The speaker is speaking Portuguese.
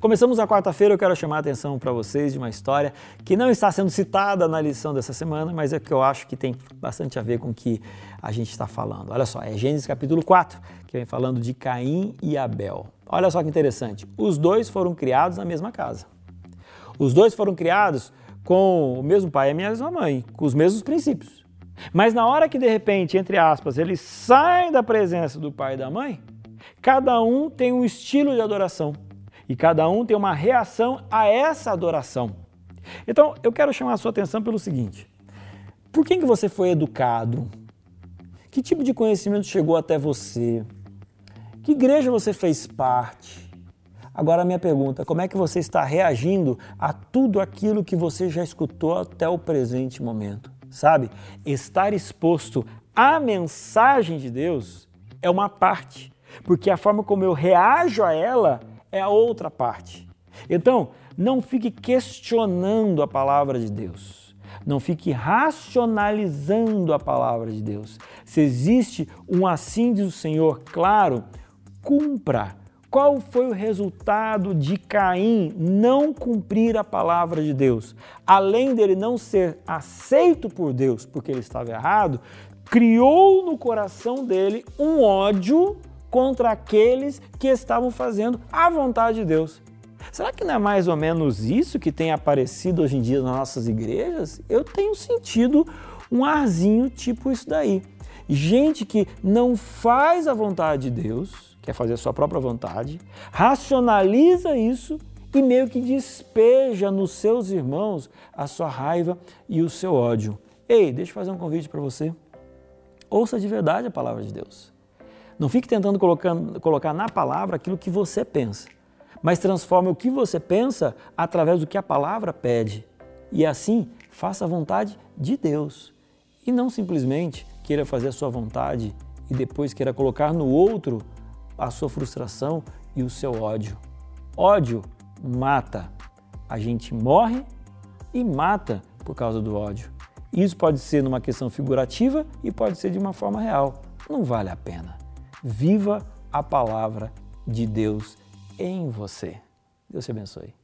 Começamos a quarta-feira, eu quero chamar a atenção para vocês de uma história que não está sendo citada na lição dessa semana, mas é que eu acho que tem bastante a ver com o que a gente está falando. Olha só, é Gênesis capítulo 4, que vem falando de Caim e Abel. Olha só que interessante, os dois foram criados na mesma casa. Os dois foram criados com o mesmo pai e a mesma mãe, com os mesmos princípios. Mas na hora que de repente, entre aspas, eles saem da presença do pai e da mãe, cada um tem um estilo de adoração e cada um tem uma reação a essa adoração. Então, eu quero chamar a sua atenção pelo seguinte: por quem que você foi educado? Que tipo de conhecimento chegou até você? Que igreja você fez parte? Agora a minha pergunta, como é que você está reagindo a tudo aquilo que você já escutou até o presente momento? Sabe? Estar exposto à mensagem de Deus é uma parte, porque a forma como eu reajo a ela é a outra parte. Então, não fique questionando a palavra de Deus. Não fique racionalizando a palavra de Deus. Se existe um assim diz o Senhor, claro, cumpra. Qual foi o resultado de Caim não cumprir a palavra de Deus? Além dele não ser aceito por Deus porque ele estava errado, criou no coração dele um ódio contra aqueles que estavam fazendo a vontade de Deus. Será que não é mais ou menos isso que tem aparecido hoje em dia nas nossas igrejas? Eu tenho sentido um arzinho tipo isso daí. Gente que não faz a vontade de Deus, quer fazer a sua própria vontade, racionaliza isso e meio que despeja nos seus irmãos a sua raiva e o seu ódio. Ei, deixa eu fazer um convite para você. Ouça de verdade a palavra de Deus. Não fique tentando colocar, colocar na palavra aquilo que você pensa, mas transforme o que você pensa através do que a palavra pede. E assim, faça a vontade de Deus. E não simplesmente queira fazer a sua vontade e depois queira colocar no outro a sua frustração e o seu ódio. Ódio mata. A gente morre e mata por causa do ódio. Isso pode ser numa questão figurativa e pode ser de uma forma real. Não vale a pena. Viva a palavra de Deus em você. Deus te abençoe.